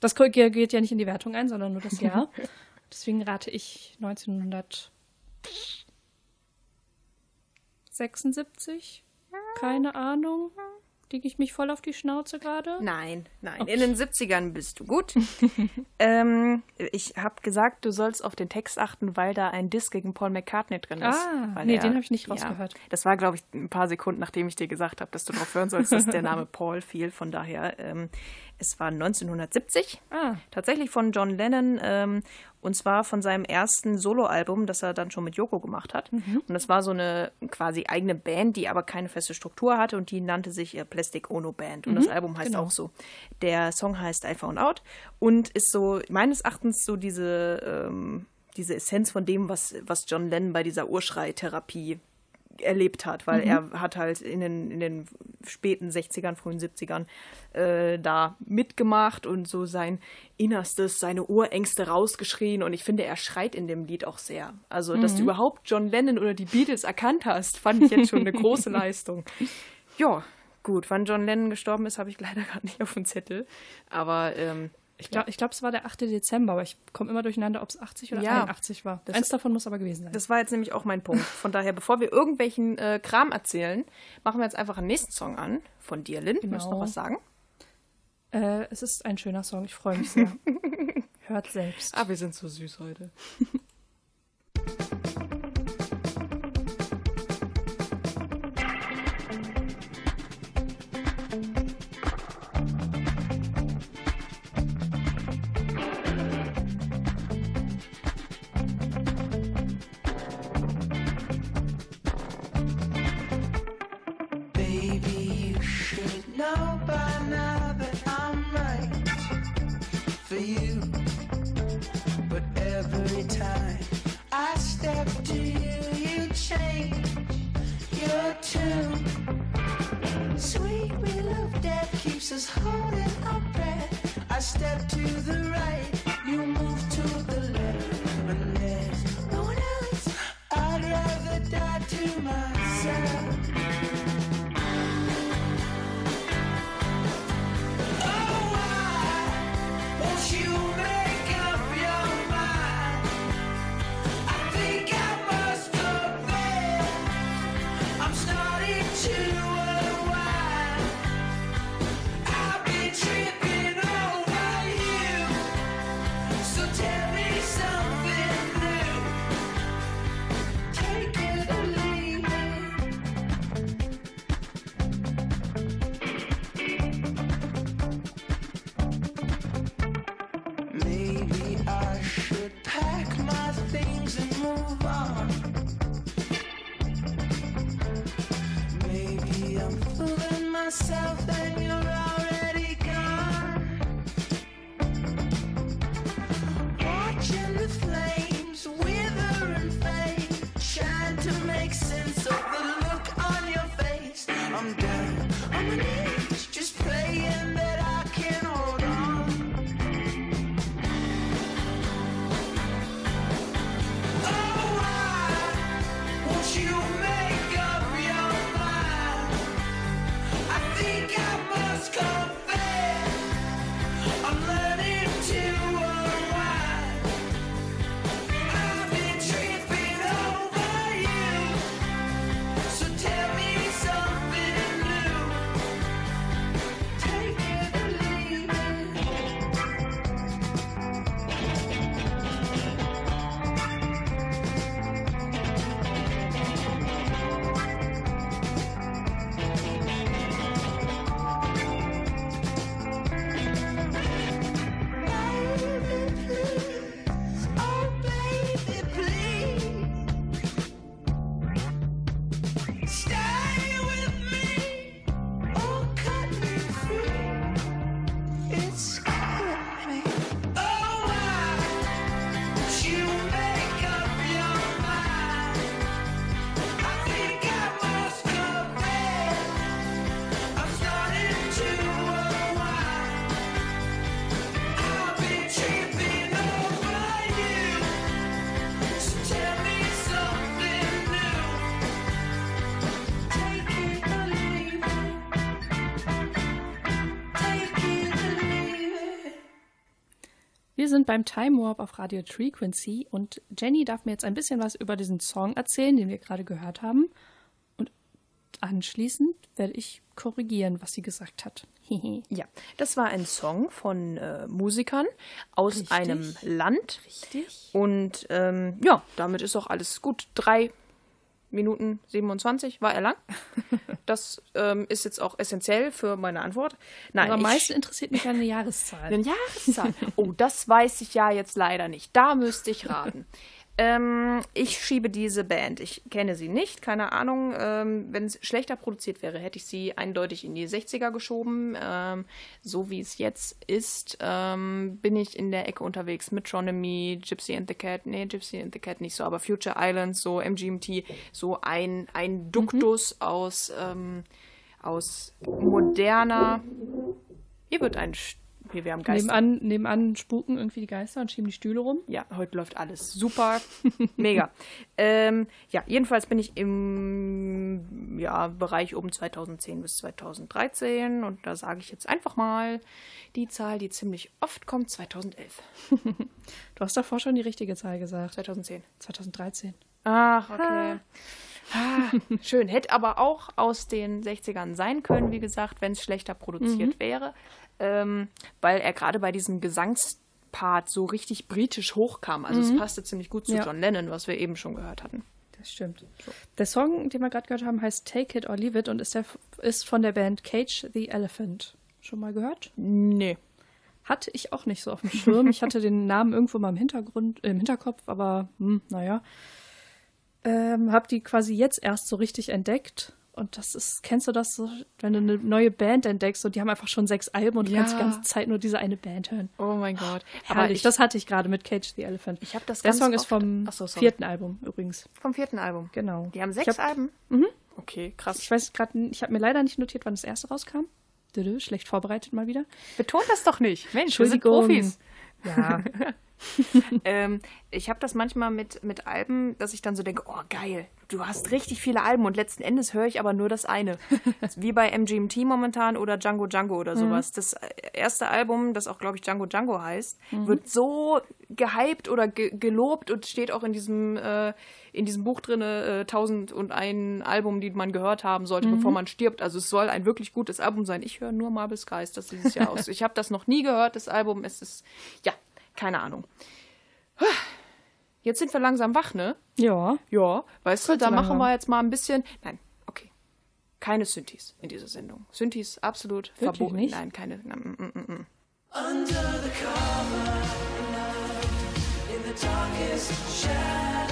Speaker 4: das geht ja nicht in die Wertung ein, sondern nur das Jahr. Deswegen rate ich 1976. Keine Ahnung. Liege ich mich voll auf die Schnauze gerade?
Speaker 2: Nein, nein. In den 70ern bist du gut. ähm, ich habe gesagt, du sollst auf den Text achten, weil da ein Diss gegen Paul McCartney drin ist.
Speaker 4: Ah, nee, den hab ich nicht
Speaker 2: Ja,
Speaker 4: rausgehört.
Speaker 2: das war, glaube ich, ein paar Sekunden, nachdem ich dir gesagt habe, dass du darauf hören sollst, dass der Name Paul fiel. Von daher, ähm, es war 1970.
Speaker 4: Ah.
Speaker 2: Tatsächlich von John Lennon. Ähm, und zwar von seinem ersten Soloalbum, das er dann schon mit Yoko gemacht hat.
Speaker 4: Mhm.
Speaker 2: Und das war so eine quasi eigene Band, die aber keine feste Struktur hatte und die nannte sich äh, Plastic Ono Band. Und das Album heißt
Speaker 4: genau.
Speaker 2: auch so. Der Song heißt I Found Out und ist so meines Erachtens so diese, ähm, diese Essenz von dem, was, was John Lennon bei dieser Urschrei-Therapie erlebt hat, weil er hat halt in den, in den späten 60ern, frühen 70ern äh, da mitgemacht und so sein Innerstes, seine Urängste rausgeschrien und ich finde, er schreit in dem Lied auch sehr. Also, dass du überhaupt John Lennon oder die Beatles erkannt hast, fand ich jetzt schon eine große Leistung. Ja, gut, wann John Lennon gestorben ist, habe ich leider gerade nicht auf dem Zettel, aber ähm,
Speaker 4: Ich glaube, ich glaub, es war der 8. Dezember, aber ich komme immer durcheinander, ob es 80 oder
Speaker 2: Ja.
Speaker 4: 81 war.
Speaker 2: Das-
Speaker 4: Eins davon muss aber gewesen sein.
Speaker 2: Das war jetzt nämlich auch mein Punkt. Von daher, bevor wir irgendwelchen äh, Kram erzählen, machen wir jetzt einfach einen nächsten Song an von dir, Lynn. Möchtest du noch
Speaker 4: Genau.
Speaker 2: was sagen?
Speaker 4: Äh, es ist ein schöner Song, ich freue mich sehr. Hört selbst.
Speaker 2: Ah, wir sind so süß heute.
Speaker 4: Sind beim Time Warp auf Radio Frequency und Jenny darf mir jetzt ein bisschen was über diesen Song erzählen, den wir gerade gehört haben. Und anschließend werde ich korrigieren, was sie gesagt hat.
Speaker 2: Ja, das war ein Song von äh, Musikern aus
Speaker 4: Richtig.
Speaker 2: einem Land.
Speaker 4: Richtig.
Speaker 2: Und ähm, ja, damit ist auch alles gut. Drei Minuten 27 war er lang. Das ähm, ist jetzt auch essentiell für meine Antwort. Nein,
Speaker 4: Aber am meisten interessiert mich eine Jahreszahl.
Speaker 2: Eine Jahreszahl. Oh, das weiß ich ja jetzt leider nicht. Da müsste ich raten. Ähm, ich schiebe diese Band. Ich kenne sie nicht, keine Ahnung. Ähm, Wenn es schlechter produziert wäre, hätte ich sie eindeutig in die 60er geschoben. Ähm, so wie es jetzt ist, ähm, bin ich in der Ecke unterwegs mit Tronomy, Gypsy and the Cat, nee, Gypsy and the Cat nicht so, aber Future Islands, so MGMT, so ein, ein Duktus aus, ähm, aus moderner. Hier wird ein. St- Hier, wir haben Geister.
Speaker 4: Nebenan, nebenan spuken irgendwie die Geister und schieben die Stühle rum.
Speaker 2: Ja, heute läuft alles super. Mega. ähm, ja, jedenfalls bin ich im ja, Bereich um 2010 bis 2013 und da sage ich jetzt einfach mal die Zahl, die ziemlich oft kommt, 2011.
Speaker 4: Du hast davor schon die richtige Zahl gesagt.
Speaker 2: 2010.
Speaker 4: 2013.
Speaker 2: Ach, okay. Ah, schön. Hätte aber auch aus den 60ern sein können, wie gesagt, wenn es schlechter produziert wäre. Ähm, weil er gerade bei diesem Gesangspart so richtig britisch hochkam. Also es passte ziemlich gut zu
Speaker 4: Ja.
Speaker 2: John Lennon, was wir eben schon gehört hatten.
Speaker 4: Das stimmt. Der Song, den wir gerade gehört haben, heißt Take It or Leave It und ist, der, ist von der Band Cage the Elephant. Schon mal gehört?
Speaker 2: Nee.
Speaker 4: Hatte ich auch nicht so auf dem Schirm. Ich hatte den Namen irgendwo mal im Hintergrund, im Hinterkopf, aber hm, naja. Ähm, hab die quasi jetzt erst so richtig entdeckt. Und das ist, kennst du das so, wenn du eine neue Band entdeckst und die haben einfach schon sechs Alben und du kannst die
Speaker 2: Ja.
Speaker 4: ganze Zeit nur diese eine Band hören.
Speaker 2: Oh mein Gott.
Speaker 4: Aber
Speaker 2: Aber ich,
Speaker 4: das hatte ich gerade mit Cage the Elephant.
Speaker 2: Ich hab das
Speaker 4: Der Song ist vom
Speaker 2: so,
Speaker 4: vierten Album übrigens.
Speaker 2: vom vierten Album.
Speaker 4: Genau.
Speaker 2: Die haben sechs
Speaker 4: hab-
Speaker 2: Alben? Okay, krass.
Speaker 4: Ich weiß gerade, ich habe mir leider nicht notiert, wann das erste rauskam. Schlecht vorbereitet mal wieder.
Speaker 2: Betont das doch nicht. Mensch, wir sind. Profis.
Speaker 4: Ja.
Speaker 2: ähm, ich habe das manchmal mit, mit Alben, dass ich dann so denke, oh geil, du hast richtig viele Alben und letzten Endes höre ich aber nur das eine. Wie bei MGMT momentan oder Django Django oder sowas. Das erste Album, das auch, glaube ich, Django Django heißt, wird so gehypt oder ge gelobt und steht auch in diesem, äh, in diesem Buch drin, äh, 1001 Album, die man gehört haben sollte, bevor man stirbt. Also es soll ein wirklich gutes Album sein. Ich höre nur Marble Skies, das dieses Jahr aus. Ich habe das noch nie gehört, das Album. Es ist, ja, keine Ahnung. Jetzt sind wir langsam wach, ne?
Speaker 4: Ja.
Speaker 2: Ja, weißt du,
Speaker 4: Kurz
Speaker 2: da machen wir jetzt mal ein bisschen. Nein, okay. Keine Synthes in dieser Sendung. Synthes absolut
Speaker 4: Wirklich
Speaker 2: verboten.
Speaker 4: nicht?
Speaker 2: Nein, keine. Nein, mm, mm, mm, mm.
Speaker 5: Under the cover, in the darkest shadows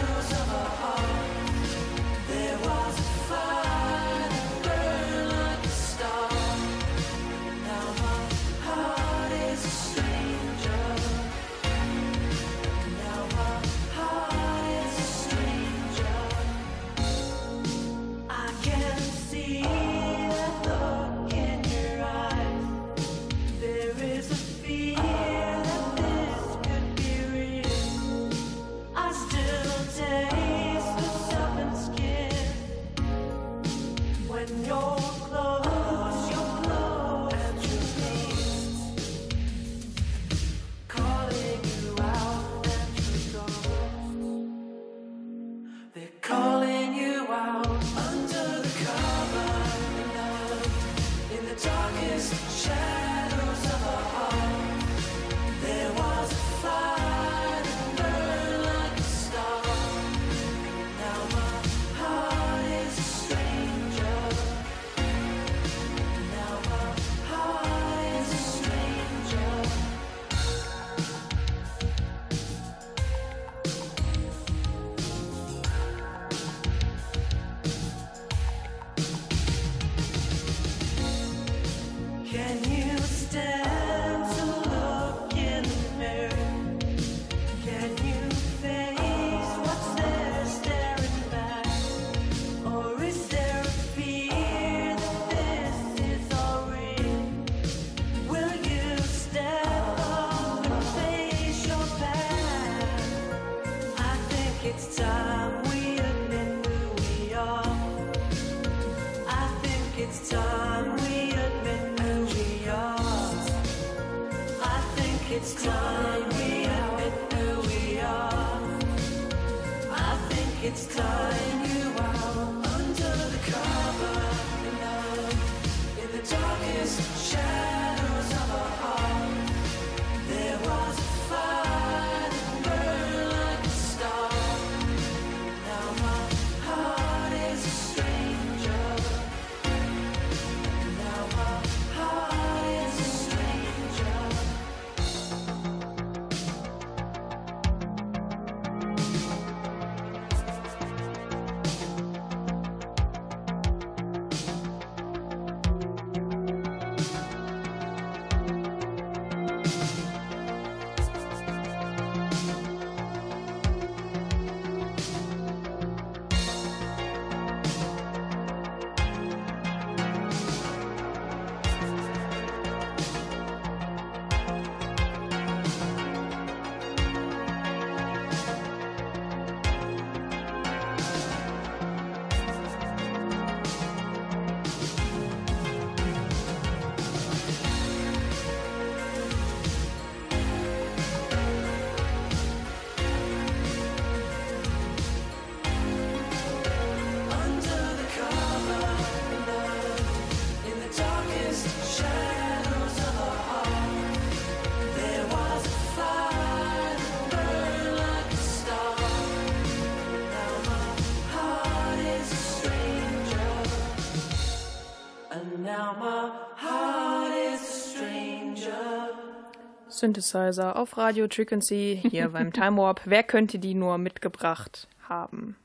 Speaker 2: Synthesizer auf Radio Frequency hier beim Time Warp. Wer könnte die nur mitgebracht haben?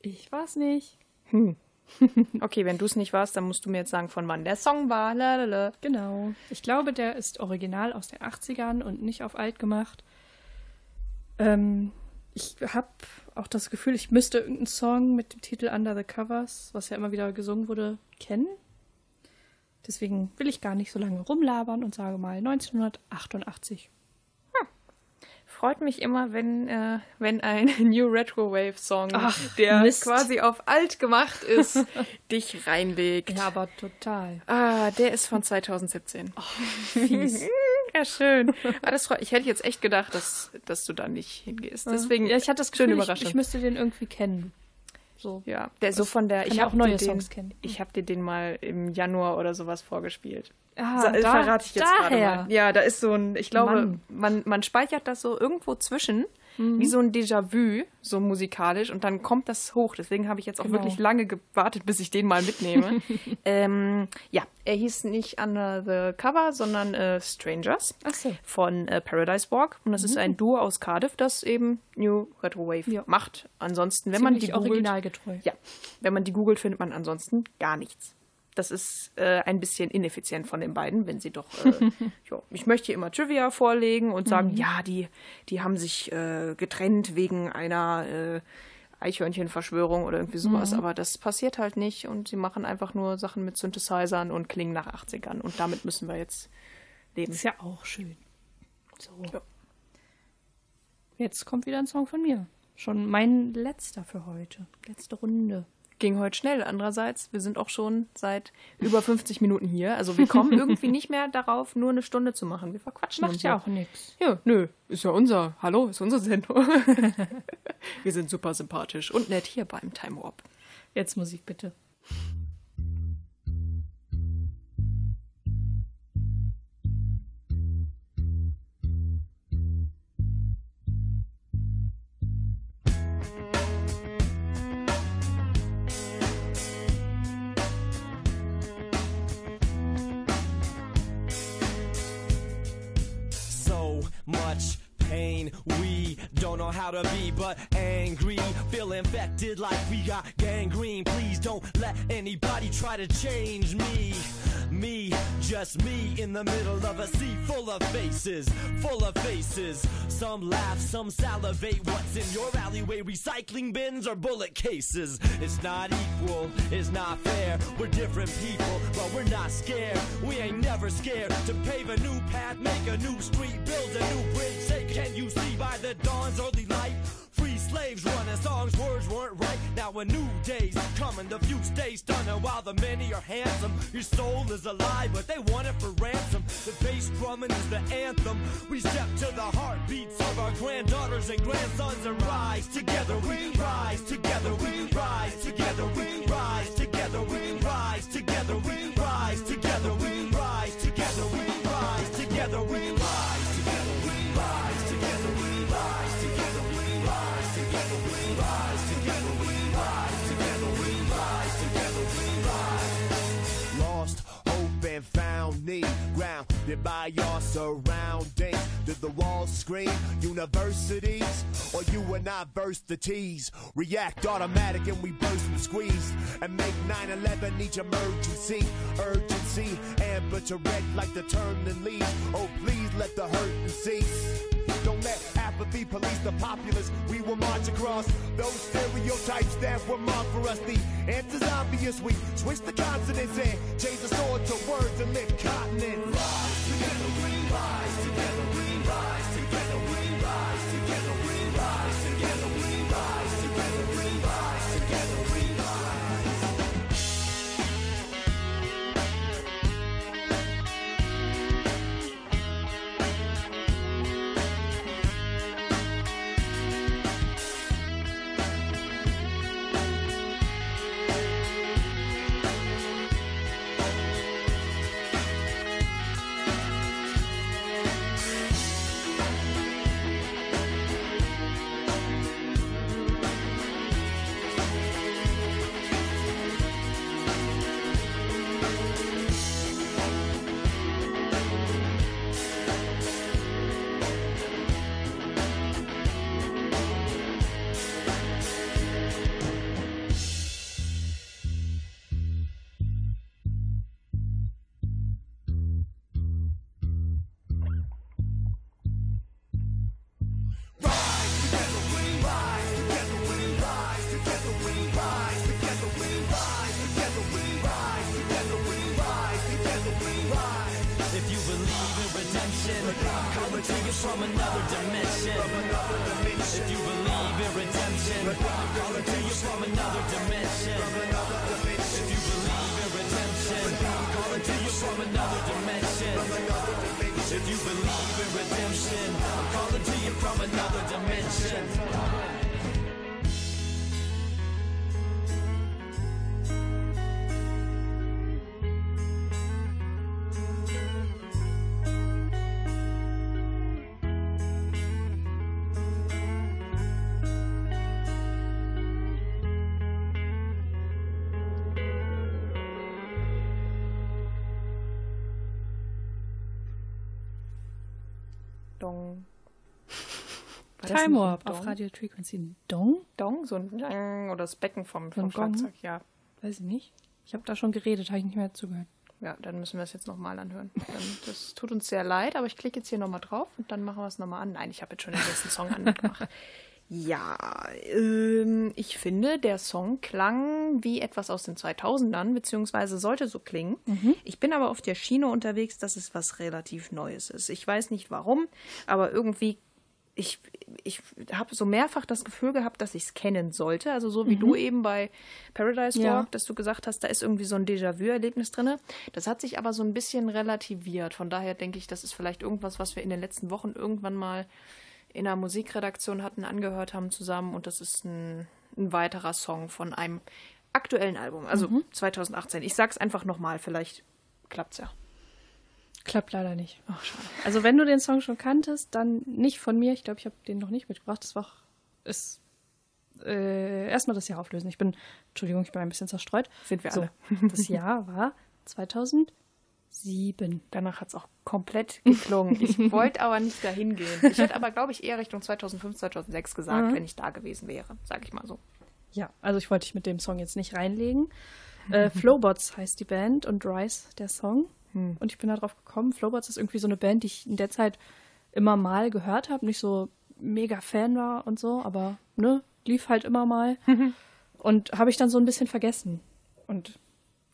Speaker 4: Ich weiß nicht.
Speaker 2: Okay, wenn du es nicht warst, dann musst du mir jetzt sagen, von wann der Song war. Lalala.
Speaker 4: Genau. Ich glaube, der ist original aus den 80ern und nicht auf alt gemacht. Ähm, ich habe auch das Gefühl, ich müsste irgendeinen Song mit dem Titel Under the Covers, was ja immer wieder gesungen wurde, kennen. Deswegen will ich gar nicht so lange rumlabern und sage mal 1988.
Speaker 2: freut mich immer, wenn, äh, wenn ein New Retro Wave Song,
Speaker 4: Ach,
Speaker 2: der
Speaker 4: Mist.
Speaker 2: quasi auf alt gemacht ist, dich reinlegt.
Speaker 4: Ja, aber total.
Speaker 2: Ah, der ist von 2017.
Speaker 4: Fies.
Speaker 2: Ja, schön. Ah, das ich hätte jetzt echt gedacht, dass, dass du da nicht hingehst. Deswegen,
Speaker 4: ja, ich hatte das
Speaker 2: schön
Speaker 4: Gefühl, ich, ich müsste den irgendwie kennen. So.
Speaker 2: ja, der so von der. Ich habe
Speaker 4: auch neue
Speaker 2: den,
Speaker 4: Songs kennen.
Speaker 2: Ich habe dir den mal im Januar oder sowas vorgespielt.
Speaker 4: Ah,
Speaker 2: Sa-
Speaker 4: da-
Speaker 2: verrate ich jetzt gerade
Speaker 4: daher.
Speaker 2: mal. Ja, da ist so ein, ich glaube,
Speaker 4: Mann.
Speaker 2: man, man speichert das so irgendwo zwischen,
Speaker 4: Mhm.
Speaker 2: wie so ein Déjà-vu, so musikalisch, und dann kommt das hoch. Deswegen habe ich jetzt auch
Speaker 4: Genau.
Speaker 2: wirklich lange gewartet, bis ich den mal mitnehme. ähm, ja, er hieß nicht Under the Cover, sondern äh, Strangers
Speaker 4: so.
Speaker 2: von äh, Paradise Walk. Und das ist ein Duo aus Cardiff, das eben New Retro Wave
Speaker 4: Ja.
Speaker 2: macht. Ansonsten, wenn man die
Speaker 4: Ziemlich
Speaker 2: googelt,
Speaker 4: originalgetreu.
Speaker 2: ja, wenn man die googelt, findet man ansonsten gar nichts. Das ist äh, ein bisschen ineffizient von den beiden, wenn sie doch. Äh, ja, ich möchte hier immer Trivia vorlegen und sagen, ja, die, die haben sich äh, getrennt wegen einer äh, Eichhörnchenverschwörung oder irgendwie sowas. Aber das passiert halt nicht und sie machen einfach nur Sachen mit Synthesizern und klingen nach 80ern. Und damit müssen wir jetzt leben.
Speaker 4: Ist ja auch schön. So.
Speaker 2: Ja.
Speaker 4: Jetzt kommt wieder ein Song von mir. Schon mein letzter für heute. Letzte Runde.
Speaker 2: Ging heute schnell. Andererseits, wir sind auch schon seit über 50 Minuten hier. Also wir kommen irgendwie nicht mehr darauf, nur eine Stunde zu machen. Wir verquatschen
Speaker 4: Macht
Speaker 2: uns
Speaker 4: ja auch nichts.
Speaker 2: Ja, nö, ist ja unser. Hallo, ist unsere Sendung. Wir sind super sympathisch und nett hier beim Time Warp.
Speaker 4: Jetzt Musik bitte.
Speaker 9: To be but angry. Feel infected like we got gangrene. Please don't let anybody try to change me. Me, just me in the middle of a sea full of faces, full of faces. Some laugh, some salivate. What's in your alleyway? Recycling bins or bullet cases? It's not equal, it's not fair. We're different people, but we're not scared. We ain't never scared to pave a new path, make a new street, build a new bridge. Say, can you see by the dawn's early light? Slaves running songs, words weren't right. Now a new day's coming, the few stay stunning while the many are handsome. Your soul is alive, but they want it for ransom. The bass drumming is the anthem. We step to the heartbeats of our granddaughters and grandsons and rise together. We rise together. We rise together. We rise together. We rise together. We rise
Speaker 1: found need, grounded by your surroundings. Did the walls scream universities? Or you and I verse the T's? React automatic and we burst and squeeze. And make 9-11 each emergency. Urgency, amber to red like the turning leaves. Oh, please let the hurt cease. Apathy police the populace. We will march across those stereotypes that were marked for us. The answer's obvious. We switch the consonants and change the sword to words and lift continents. Rise together, we rise
Speaker 2: Ein
Speaker 4: auf? Radio Frequency. Dong?
Speaker 2: Dong, so ein Dong oder das Becken vom,
Speaker 4: So
Speaker 2: vom
Speaker 4: Gong?
Speaker 2: Schlagzeug, ja.
Speaker 4: Weiß ich nicht. Ich habe da schon geredet, habe ich nicht mehr zugehört.
Speaker 2: Ja, dann müssen wir es jetzt nochmal anhören. Dann, das tut uns sehr leid, aber ich klicke jetzt hier nochmal drauf und dann machen wir es nochmal an. Nein, ich habe jetzt schon den letzten Song angemacht. Ja, ähm, ich finde, der Song klang wie etwas aus den 2000ern, beziehungsweise sollte so klingen. Ich bin aber auf der Schiene unterwegs, dass es was relativ Neues ist. Ich weiß nicht warum, aber irgendwie ich, ich habe so mehrfach das Gefühl gehabt, dass ich es kennen sollte. Also so wie du eben bei Paradise
Speaker 4: Ja.
Speaker 2: Walk, dass du gesagt hast, da ist irgendwie so ein Déjà-vu-Erlebnis drin. Das hat sich aber so ein bisschen relativiert. Von daher denke ich, das ist vielleicht irgendwas, was wir in den letzten Wochen irgendwann mal in einer Musikredaktion hatten, angehört haben zusammen. Und das ist ein, ein weiterer Song von einem aktuellen Album, also 2018. Ich sag's einfach nochmal, vielleicht klappt's ja.
Speaker 4: Klappt leider nicht.
Speaker 2: Ach.
Speaker 4: Also wenn du den Song schon kanntest, dann nicht von mir. Ich glaube, ich habe den noch nicht mitgebracht. Das war auch, ist äh, erstmal das Jahr auflösen. Ich bin, Entschuldigung, ich bin ein bisschen zerstreut.
Speaker 2: Sind wir
Speaker 4: so,
Speaker 2: alle.
Speaker 4: Das Jahr war 2007.
Speaker 2: Danach hat es auch komplett geklungen. Ich wollte aber nicht dahin gehen. Ich hätte aber, glaube ich, eher Richtung 2005, 2006 gesagt,
Speaker 4: Mhm.
Speaker 2: wenn ich da gewesen wäre, sage ich mal so.
Speaker 4: Ja, also ich wollte dich mit dem Song jetzt nicht reinlegen. Äh, Flowbots heißt die Band und Rise der Song. Und ich bin da drauf gekommen. Flowbots ist irgendwie so eine Band, die ich in der Zeit immer mal gehört habe. Nicht so mega Fan war und so, aber ne, lief halt immer mal. und habe ich dann so ein bisschen vergessen. Und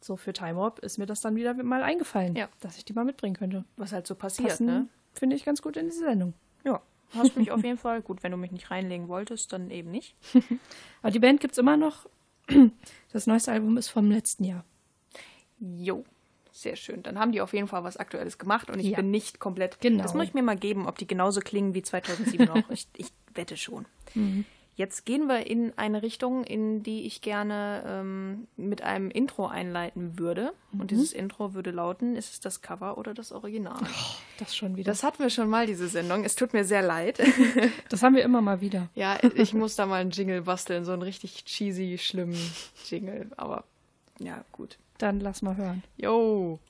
Speaker 4: so für Time Warp ist mir das dann wieder mal eingefallen,
Speaker 2: Ja.
Speaker 4: dass ich die mal mitbringen könnte.
Speaker 2: Was halt so passiert,
Speaker 4: Passen,
Speaker 2: ne?
Speaker 4: finde ich ganz gut in diese Sendung.
Speaker 2: Ja. Hast mich auf jeden Fall. Gut, wenn du mich nicht reinlegen wolltest, dann eben nicht.
Speaker 4: Aber die Band gibt's immer noch. Das neueste Album ist vom letzten Jahr.
Speaker 2: Jo. Sehr schön. Dann haben die auf jeden Fall was Aktuelles gemacht und ich
Speaker 4: Ja.
Speaker 2: bin nicht komplett.
Speaker 4: Genau.
Speaker 2: Das muss ich mir mal geben, ob die genauso klingen wie 2007 auch. Ich, ich wette schon.
Speaker 4: Mhm.
Speaker 2: Jetzt gehen wir in eine Richtung, in die ich gerne ähm, mit einem Intro einleiten würde.
Speaker 4: Mhm.
Speaker 2: Und dieses Intro würde lauten: Ist es das Cover oder das Original?
Speaker 4: Das schon wieder.
Speaker 2: Das hatten wir schon mal, diese Sendung. Es tut mir sehr leid.
Speaker 4: Das haben wir immer mal wieder.
Speaker 2: ja, ich muss da mal einen Jingle basteln, so einen richtig cheesy, schlimmen Jingle. Aber ja, gut.
Speaker 4: Dann lass mal hören.
Speaker 2: Yo.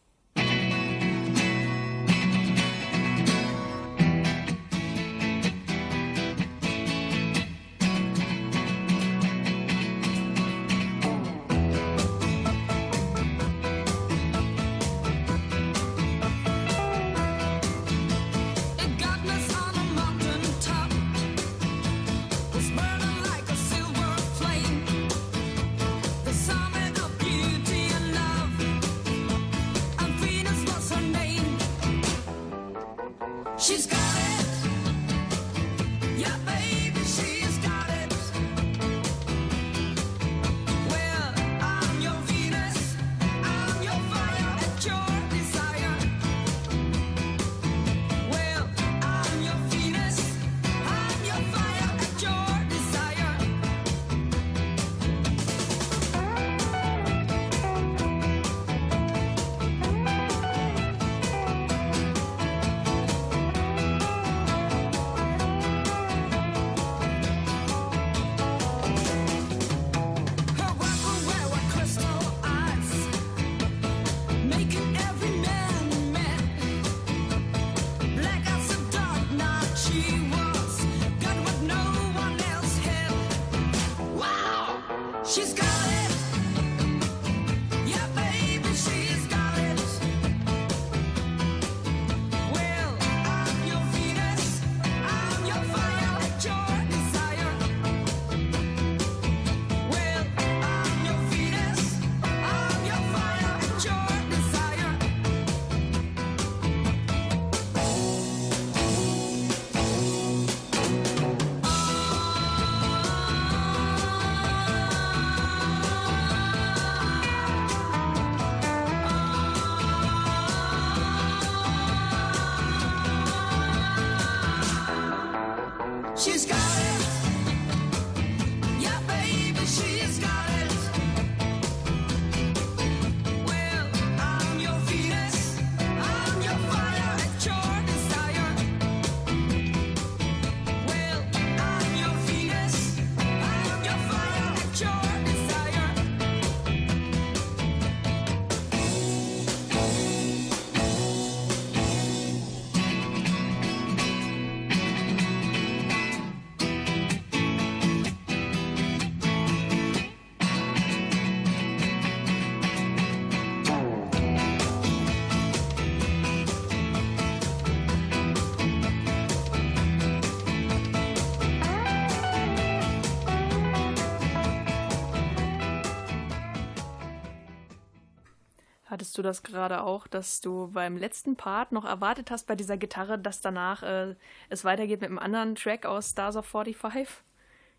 Speaker 2: Hattest du das gerade auch, dass du beim letzten Part noch erwartet hast bei dieser Gitarre, dass danach äh, es weitergeht mit einem anderen Track aus Stars of 45?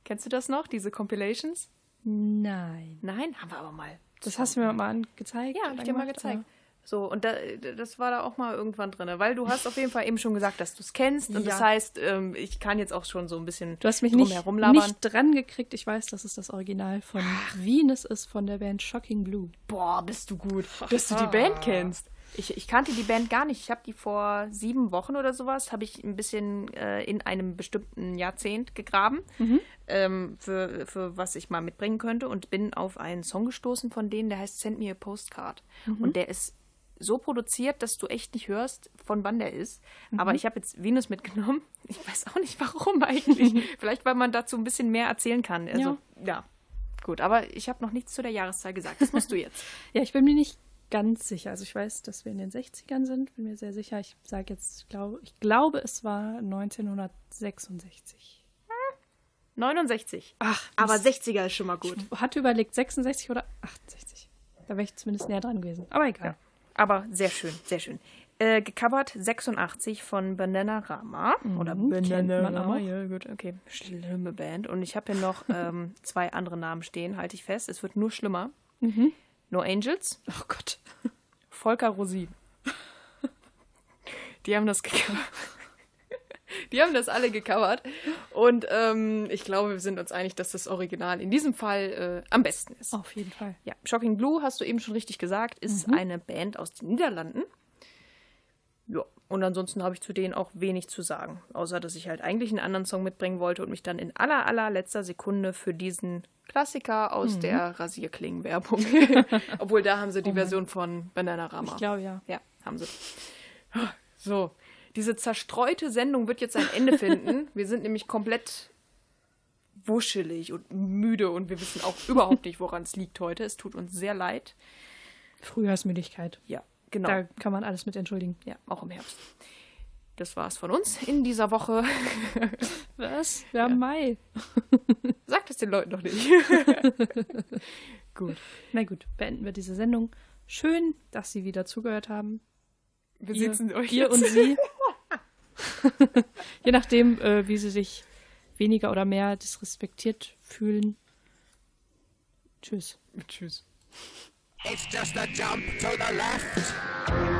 Speaker 2: Kennst du das noch, diese Compilations?
Speaker 4: Nein.
Speaker 2: Nein, haben wir aber mal.
Speaker 4: Das hast du mir mal gezeigt?
Speaker 2: Ja, hab ich dir mal gezeigt. So, und da, das war da auch mal irgendwann drin, weil du hast auf jeden Fall eben schon gesagt, dass du es kennst. Und das
Speaker 4: Ja.
Speaker 2: heißt, ähm, ich kann jetzt auch schon so ein bisschen
Speaker 4: Du hast mich nicht, nicht dran gekriegt. Ich weiß, dass es das Original von Venus ist, von der Band Shocking Blue.
Speaker 2: Boah, bist du gut, dass du die Band kennst. Ich, ich kannte die Band gar nicht. Ich habe die vor sieben Wochen oder sowas, habe ich ein bisschen äh, in einem bestimmten Jahrzehnt gegraben, ähm, für, für was ich mal mitbringen könnte und bin auf einen Song gestoßen von denen, der heißt Send Me a Postcard. Und der ist so produziert, dass du echt nicht hörst, von wann der ist. Aber ich habe jetzt Venus mitgenommen. Ich weiß auch nicht warum eigentlich. Vielleicht, weil man dazu ein bisschen mehr erzählen kann. Also, ja. Gut, aber ich habe noch nichts zu der Jahreszahl gesagt. Das musst du jetzt.
Speaker 4: Ja, ich bin mir nicht ganz sicher. Also ich weiß, dass wir in den 60ern sind, bin mir sehr sicher. Ich sage jetzt, ich glaube, ich glaube, es war 1966.
Speaker 2: 69.
Speaker 4: Ach,
Speaker 2: Aber
Speaker 4: Mist.
Speaker 2: 60er ist schon mal gut.
Speaker 4: Ich hatte überlegt, 66 oder 68. Da wäre ich zumindest näher dran gewesen. Aber egal.
Speaker 2: Aber sehr schön, sehr schön. Äh, gecovert 86 von Bananarama. Oder
Speaker 4: Mhm, man
Speaker 2: Bananarama.
Speaker 4: auch.
Speaker 2: Ja, gut, okay. Schlimme Band. Und ich habe hier noch ähm, zwei andere Namen stehen, halte ich fest. Es wird nur schlimmer.
Speaker 4: Mhm.
Speaker 2: No Angels,
Speaker 4: Oh Gott.
Speaker 2: Volker Rosin. Die haben das gecovert. Die haben das alle gecovert. Und ähm, ich glaube, wir sind uns einig, dass das Original in diesem Fall äh, am besten ist.
Speaker 4: Auf jeden Fall.
Speaker 2: Ja, Shocking Blue, hast du eben schon richtig gesagt, ist eine Band aus den Niederlanden. Ja, und ansonsten habe ich zu denen auch wenig zu sagen. Außer, dass ich halt eigentlich einen anderen Song mitbringen wollte und mich dann in aller, allerletzter Sekunde für diesen Klassiker aus der Rasierklingen-Werbung. Obwohl, da haben sie die Version von Bananarama.
Speaker 4: Ich glaube ja.
Speaker 2: Ja, haben sie. So, diese zerstreute Sendung wird jetzt ein Ende finden. Wir sind nämlich komplett wuschelig und müde und wir wissen auch überhaupt nicht, woran es liegt heute. Es tut uns sehr leid.
Speaker 4: Frühjahrsmüdigkeit.
Speaker 2: Ja, genau.
Speaker 4: Da kann man alles mit entschuldigen.
Speaker 2: Ja, auch im Herbst. Das war's von uns in dieser Woche.
Speaker 4: Was? Wir haben Mai.
Speaker 2: Sagt es den Leuten doch nicht. Gut.
Speaker 4: Na gut, beenden wir diese Sendung. Schön, dass Sie wieder zugehört haben.
Speaker 2: Wir
Speaker 4: Ihr,
Speaker 2: sitzen euch
Speaker 4: ihr
Speaker 2: jetzt.
Speaker 4: und Sie. Je nachdem, äh, wie Sie sich weniger oder mehr disrespektiert fühlen. Tschüss.
Speaker 2: Tschüss.
Speaker 8: It's just a jump to the left.